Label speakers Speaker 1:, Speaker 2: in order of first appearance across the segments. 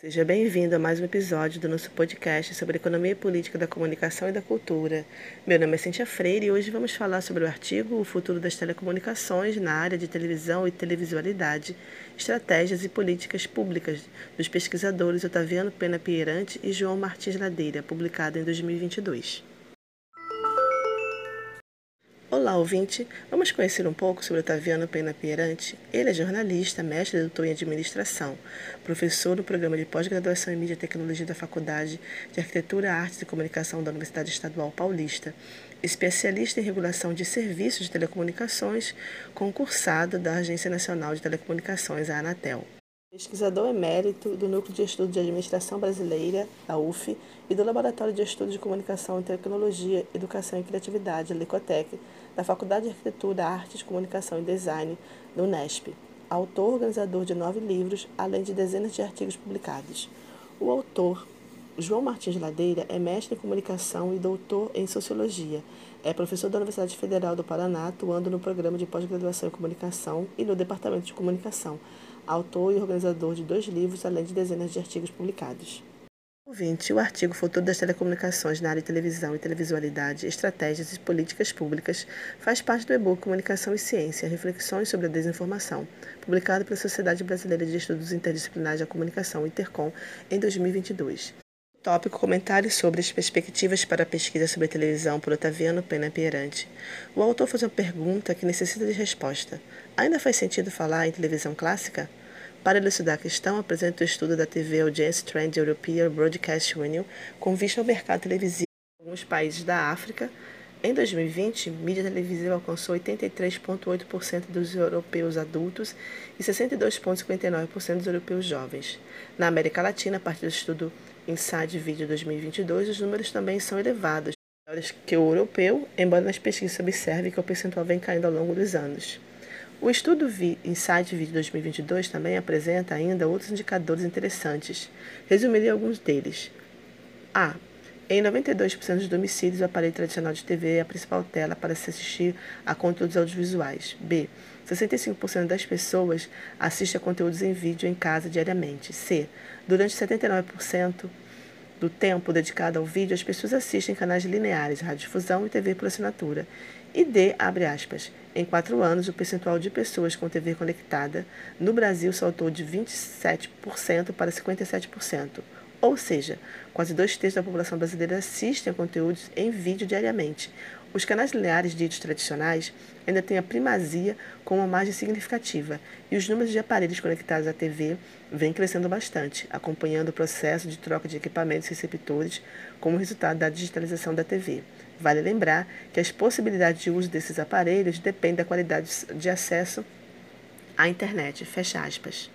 Speaker 1: Seja bem-vindo a mais um episódio do nosso podcast sobre economia política da comunicação e da cultura. Meu nome é Cintia Freire e hoje vamos falar sobre o artigo O futuro das telecomunicações na área de televisão e televisualidade, estratégias e políticas públicas dos pesquisadores Otaviano Pena Pierante e João Martins Ladeira, publicado em 2022. Olá, ouvinte! Vamos conhecer um pouco sobre Otaviano Pena Pierante. Ele é jornalista, mestre e doutor em administração, professor no programa de pós-graduação em mídia e tecnologia da Faculdade de Arquitetura, Artes e Comunicação da Universidade Estadual Paulista, especialista em regulação de serviços de telecomunicações, concursado da Agência Nacional de Telecomunicações, a Anatel. Pesquisador emérito do Núcleo de Estudo de Administração Brasileira, da UF, e do Laboratório de Estudo de Comunicação e Tecnologia, Educação e Criatividade, Licotec, da Faculdade de Arquitetura, Artes, Comunicação e Design, do Unesp. Autor organizador de nove livros, além de dezenas de artigos publicados. O autor, João Martins Ladeira, é mestre em comunicação e doutor em sociologia. É professor da Universidade Federal do Paraná, atuando no programa de pós-graduação em comunicação e no departamento de comunicação autor e organizador de dois livros, além de dezenas de artigos publicados. Ouvinte, o artigo Futuro das Telecomunicações na área de televisão e televisualidade, estratégias e políticas públicas faz parte do e-book Comunicação e Ciência, reflexões sobre a desinformação, publicado pela Sociedade Brasileira de Estudos Interdisciplinares da Comunicação, Intercom, em 2022. Tópico comentários sobre as perspectivas para a pesquisa sobre televisão por Otaviano Pena Pierante. O autor faz uma pergunta que necessita de resposta. Ainda faz sentido falar em televisão clássica? Para elucidar a questão, apresento o estudo da TV Audience Trend European Broadcast Union com vista ao mercado televisivo em alguns países da África. Em 2020, mídia televisiva alcançou 83,8% dos europeus adultos e 62,59% dos europeus jovens. Na América Latina, a partir do estudo Inside Video 2022, os números também são elevados, maiores que o europeu, embora nas pesquisas se observe que o percentual vem caindo ao longo dos anos. O estudo Insight Video 2022 também apresenta ainda outros indicadores interessantes. Resumirei alguns deles. A. Em 92% dos domicílios, o aparelho tradicional de TV é a principal tela para se assistir a conteúdos audiovisuais. B. 65% das pessoas assistem a conteúdos em vídeo em casa diariamente. C. Durante 79% do tempo dedicado ao vídeo, as pessoas assistem canais lineares, radiodifusão e TV por assinatura. E D, abre aspas, em quatro anos, o percentual de pessoas com TV conectada no Brasil saltou de 27% para 57%. Ou seja, quase dois terços da população brasileira assistem a conteúdos em vídeo diariamente. Os canais lineares ditos tradicionais ainda têm a primazia com uma margem significativa, e os números de aparelhos conectados à TV vêm crescendo bastante, acompanhando o processo de troca de equipamentos receptores como resultado da digitalização da TV. Vale lembrar que as possibilidades de uso desses aparelhos dependem da qualidade de acesso à internet. Fecha aspas.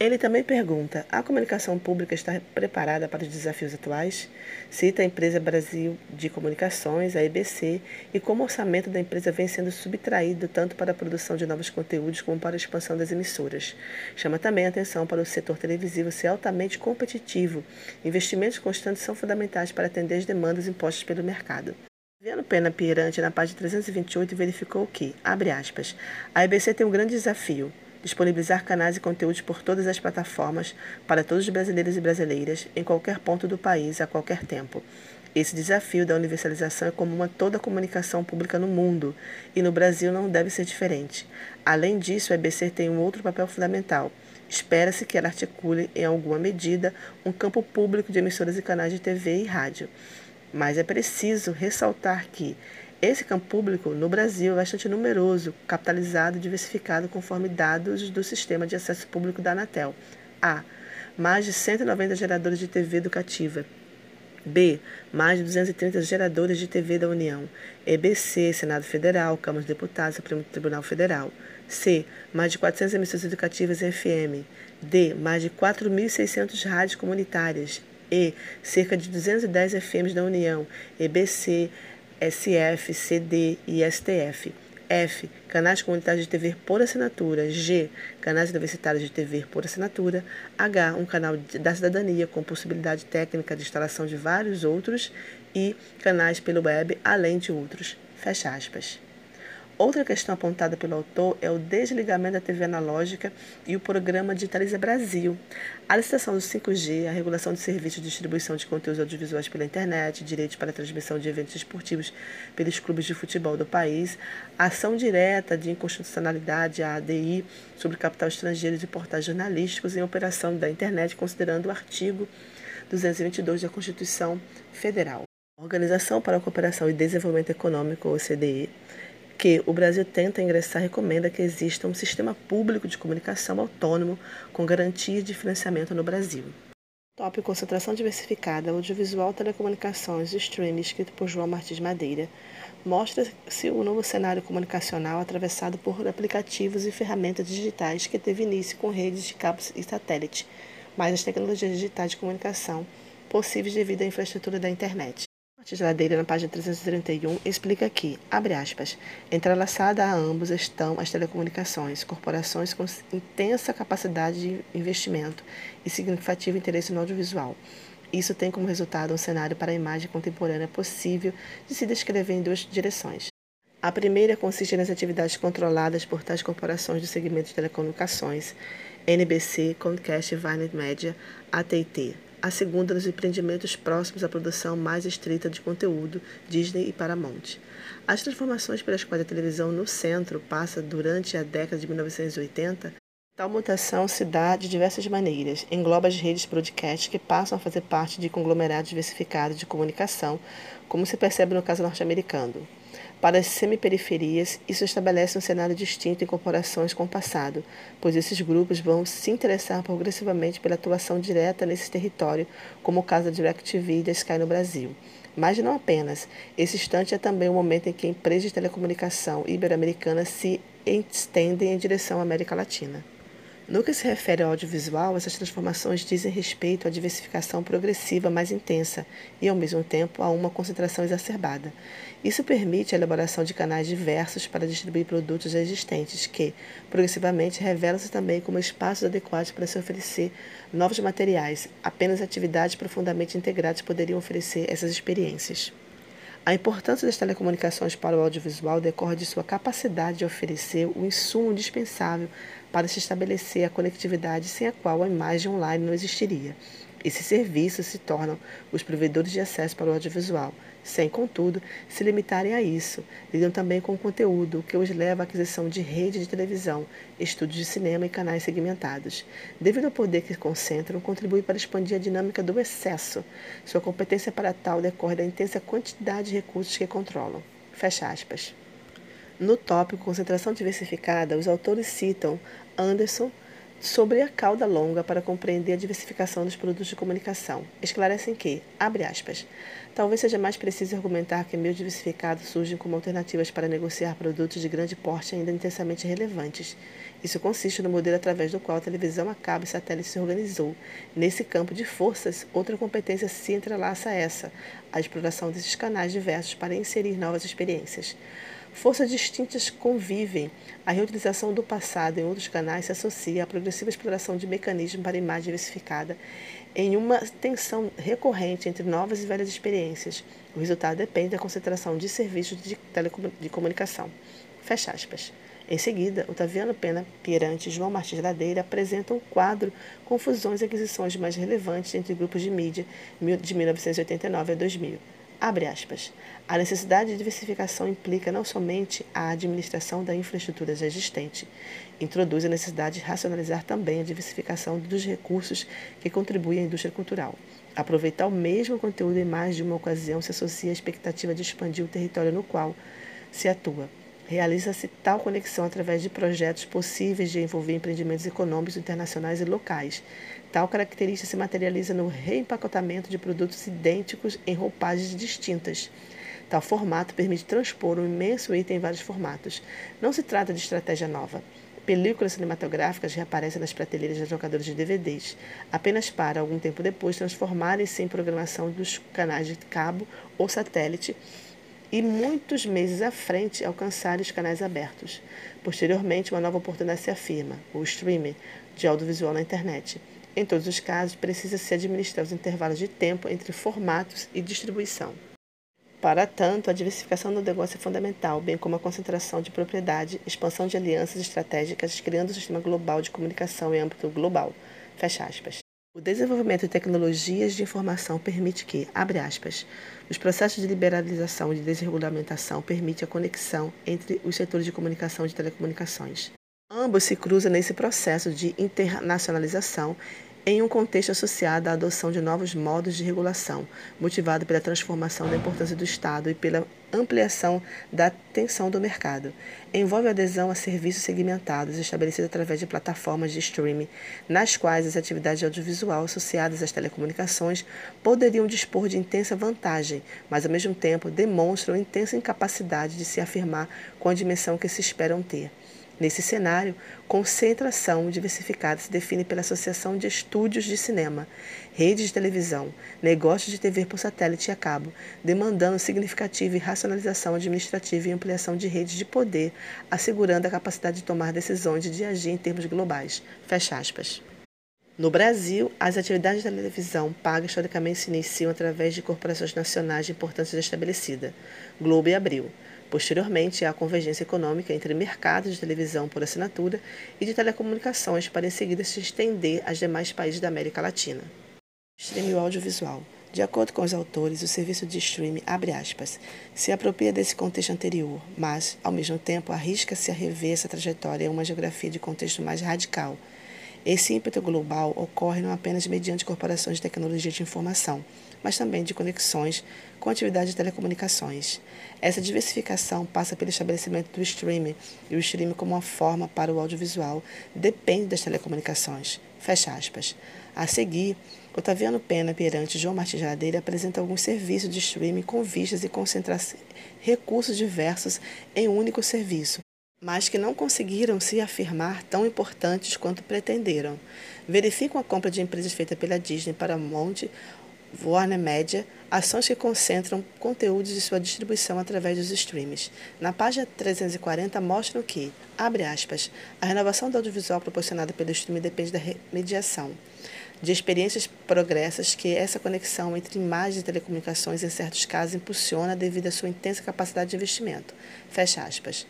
Speaker 1: Ele também pergunta: a comunicação pública está preparada para os desafios atuais? Cita a empresa Brasil de Comunicações, a EBC, e como o orçamento da empresa vem sendo subtraído tanto para a produção de novos conteúdos como para a expansão das emissoras. Chama também a atenção para o setor televisivo ser altamente competitivo. Investimentos constantes são fundamentais para atender as demandas impostas pelo mercado. Viano Pena Pirante, na página 328, verificou que, abre aspas, a EBC tem um grande desafio disponibilizar canais e conteúdos por todas as plataformas para todos os brasileiros e brasileiras, em qualquer ponto do país, a qualquer tempo. Esse desafio da universalização é comum a toda a comunicação pública no mundo e no Brasil não deve ser diferente. Além disso, a EBC tem um outro papel fundamental. Espera-se que ela articule, em alguma medida, um campo público de emissoras e canais de TV e rádio. Mas é preciso ressaltar que esse campo público no Brasil é bastante numeroso, capitalizado e diversificado conforme dados do Sistema de Acesso Público da Anatel. A. Mais de 190 geradores de TV educativa. B. Mais de 230 geradores de TV da União. EBC, Senado Federal, Câmara dos Deputados, Supremo Tribunal Federal. C. Mais de 400 emissões educativas FM. D. Mais de 4.600 rádios comunitárias. E. Cerca de 210 FMs da União. EBC, SF, CD e STF. F. Canais comunitários de TV por assinatura. G. Canais universitários de TV por assinatura. H. Um canal da cidadania com possibilidade técnica de instalação de vários outros. E canais pelo web, além de outros. Fecha aspas. Outra questão apontada pelo autor é o desligamento da TV analógica e o programa Digitaliza Brasil. A licitação do 5G, a regulação de serviços de distribuição de conteúdos audiovisuais pela internet, direitos para a transmissão de eventos esportivos pelos clubes de futebol do país, a ação direta de inconstitucionalidade, a ADI, sobre capital estrangeiro e portais jornalísticos em operação da internet, considerando o artigo 222 da Constituição Federal. A Organização para a Cooperação e Desenvolvimento Econômico, OCDE, que o Brasil tenta ingressar recomenda que exista um sistema público de comunicação autônomo com garantia de financiamento no Brasil. Tópico Concentração Diversificada, Audiovisual, Telecomunicações e Streaming, escrito por João Martins Madeira, mostra-se o novo cenário comunicacional atravessado por aplicativos e ferramentas digitais que teve início com redes de cabos e satélite, mais as tecnologias digitais de comunicação possíveis devido à infraestrutura da internet. A geladeira, na página 331, explica que, abre aspas, entrelaçada a ambos estão as telecomunicações, corporações com intensa capacidade de investimento e significativo interesse no audiovisual. Isso tem como resultado um cenário para a imagem contemporânea possível de se descrever em duas direções. A primeira consiste nas atividades controladas por tais corporações do segmento de telecomunicações, NBC, Comcast, Varnet Media, AT&T, a segunda nos empreendimentos próximos à produção mais estrita de conteúdo, Disney e Paramount. As transformações pelas quais a televisão no centro passa durante a década de 1980 Tal mutação se dá de diversas maneiras. Engloba as redes broadcast que passam a fazer parte de conglomerados diversificados de comunicação, como se percebe no caso norte-americano. Para as semiperiferias, isso estabelece um cenário distinto em comparações com o passado, pois esses grupos vão se interessar progressivamente pela atuação direta nesse território, como o caso da DirecTV e da Sky no Brasil. Mas não apenas. Esse instante é também o momento em que empresas de telecomunicação ibero-americanas se estendem em direção à América Latina. No que se refere ao audiovisual, essas transformações dizem respeito à diversificação progressiva mais intensa e, ao mesmo tempo, a uma concentração exacerbada. Isso permite a elaboração de canais diversos para distribuir produtos existentes, que, progressivamente, revelam-se também como espaços adequados para se oferecer novos materiais. Apenas atividades profundamente integradas poderiam oferecer essas experiências. A importância das telecomunicações para o audiovisual decorre de sua capacidade de oferecer o insumo indispensável para se estabelecer a conectividade sem a qual a imagem online não existiria. Esses serviços se tornam os provedores de acesso para o audiovisual, sem, contudo, se limitarem a isso. Lidam também com o conteúdo, o que os leva à aquisição de rede de televisão, estúdios de cinema e canais segmentados. Devido ao poder que concentram, contribui para expandir a dinâmica do excesso. Sua competência para tal decorre da intensa quantidade de recursos que controlam. Fecha aspas. No tópico Concentração Diversificada, os autores citam Anderson sobre a cauda longa para compreender a diversificação dos produtos de comunicação. Esclarecem que, abre aspas, talvez seja mais preciso argumentar que meios diversificados surgem como alternativas para negociar produtos de grande porte ainda intensamente relevantes. Isso consiste no modelo através do qual a televisão a cabo e satélite se organizou. Nesse campo de forças, outra competência se entrelaça a essa, a exploração desses canais diversos para inserir novas experiências. Forças distintas convivem. A reutilização do passado em outros canais se associa à progressiva exploração de mecanismos para imagem diversificada em uma tensão recorrente entre novas e velhas experiências. O resultado depende da concentração de serviços de telecomunicação. Fecha aspas. Em seguida, Otaviano Pena Pirante e João Martins Ladeira apresentam um quadro com fusões e aquisições mais relevantes entre grupos de mídia de 1989 a 2000. Abre aspas. A necessidade de diversificação implica não somente a administração da infraestrutura já existente, introduz a necessidade de racionalizar também a diversificação dos recursos que contribuem à indústria cultural. Aproveitar o mesmo conteúdo em mais de uma ocasião se associa à expectativa de expandir o território no qual se atua. Realiza-se tal conexão através de projetos possíveis de envolver empreendimentos econômicos internacionais e locais, Tal característica se materializa no reempacotamento de produtos idênticos em roupagens distintas. Tal formato permite transpor um imenso item em vários formatos. Não se trata de estratégia nova. Películas cinematográficas reaparecem nas prateleiras das locadoras de DVDs, apenas para, algum tempo depois, transformarem-se em programação dos canais de cabo ou satélite e, muitos meses à frente, alcançarem os canais abertos. Posteriormente, uma nova oportunidade se afirma, o streaming de audiovisual na internet. Em todos os casos, precisa-se administrar os intervalos de tempo entre formatos e distribuição. Para tanto, a diversificação do negócio é fundamental, bem como a concentração de propriedade, expansão de alianças estratégicas, criando um sistema global de comunicação em âmbito global. Fecha aspas. O desenvolvimento de tecnologias de informação permite que, abre aspas, os processos de liberalização e de desregulamentação permitem a conexão entre os setores de comunicação e de telecomunicações. Ambos se cruzam nesse processo de internacionalização em um contexto associado à adoção de novos modos de regulação, motivado pela transformação da importância do Estado e pela ampliação da atenção do mercado. Envolve adesão a serviços segmentados estabelecidos através de plataformas de streaming, nas quais as atividades audiovisual associadas às telecomunicações poderiam dispor de intensa vantagem, mas ao mesmo tempo demonstram intensa incapacidade de se afirmar com a dimensão que se esperam ter. Nesse cenário, concentração diversificada se define pela associação de estúdios de cinema, redes de televisão, negócios de TV por satélite e a cabo, demandando significativa racionalização administrativa e ampliação de redes de poder, assegurando a capacidade de tomar decisões e de agir em termos globais. Fecha aspas. No Brasil, as atividades da televisão paga historicamente se iniciam através de corporações nacionais de importância estabelecida, Globo e Abril. Posteriormente, há a convergência econômica entre mercados de televisão por assinatura e de telecomunicações para em seguida se estender aos demais países da América Latina. Streaming audiovisual. De acordo com os autores, o serviço de streaming, abre aspas, se apropria desse contexto anterior, mas, ao mesmo tempo, arrisca-se a rever essa trajetória em uma geografia de contexto mais radical. Esse ímpeto global ocorre não apenas mediante corporações de tecnologia de informação, mas também de conexões com atividades de telecomunicações. Essa diversificação passa pelo estabelecimento do streaming, e o streaming como uma forma para o audiovisual depende das telecomunicações. Fecha aspas. A seguir, Otaviano Pena, Pirante e João Martins Ladeira apresentam alguns serviços de streaming com vistas e concentrar recursos diversos em um único serviço, mas que não conseguiram se afirmar tão importantes quanto pretenderam. Verificam a compra de empresas feita pela Disney, Paramount Warner Media, ações que concentram conteúdos de sua distribuição através dos streams. Na página 340 mostram que, abre aspas, a renovação do audiovisual proporcionada pelo streaming depende da mediação de experiências progressas que essa conexão entre imagens e telecomunicações, em certos casos, impulsiona devido à sua intensa capacidade de investimento. Fecha aspas.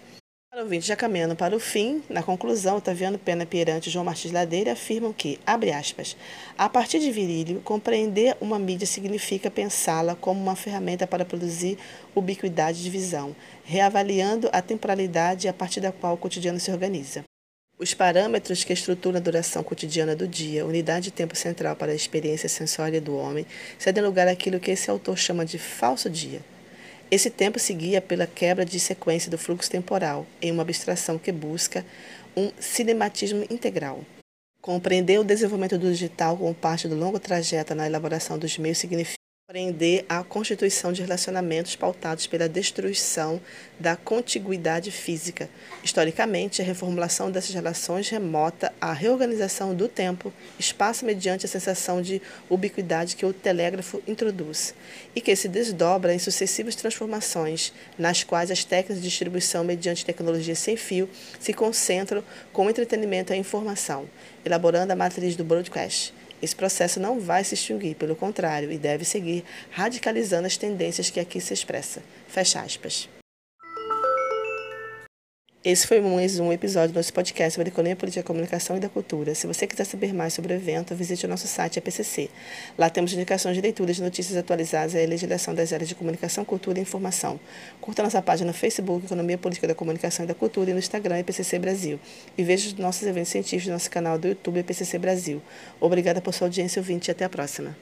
Speaker 1: Para o vídeo já caminhando para o fim, na conclusão, Otaviano Pena Pirante e João Martins Ladeira afirmam que, abre aspas, a partir de Virílio, compreender uma mídia significa pensá-la como uma ferramenta para produzir ubiquidade de visão, reavaliando a temporalidade a partir da qual o cotidiano se organiza. Os parâmetros que estruturam a duração cotidiana do dia, unidade de tempo central para a experiência sensória do homem, cedem lugar àquilo que esse autor chama de falso dia esse tempo seguia pela quebra de sequência do fluxo temporal, em uma abstração que busca um cinematismo integral. Compreender o desenvolvimento do digital como parte do longo trajeto na elaboração dos meios significa compreender a constituição de relacionamentos pautados pela destruição da contiguidade física. Historicamente, a reformulação dessas relações remota à reorganização do tempo, espaço mediante a sensação de ubiquidade que o telégrafo introduz, e que se desdobra em sucessivas transformações, nas quais as técnicas de distribuição mediante tecnologia sem fio se concentram com o entretenimento e informação, elaborando a matriz do broadcast esse processo não vai se extinguir, pelo contrário, e deve seguir radicalizando as tendências que aqui se expressa. Fecha aspas. Esse foi mais um episódio do nosso podcast sobre economia, política, comunicação e da cultura. Se você quiser saber mais sobre o evento, visite o nosso site APCC. Lá temos indicações de leituras notícias atualizadas e a legislação das áreas de comunicação, cultura e informação. Curta nossa página no Facebook, Economia Política da Comunicação e da Cultura, e no Instagram, EPCC Brasil. E veja os nossos eventos científicos no nosso canal do YouTube, EPCC Brasil. Obrigada por sua audiência ouvinte e até a próxima.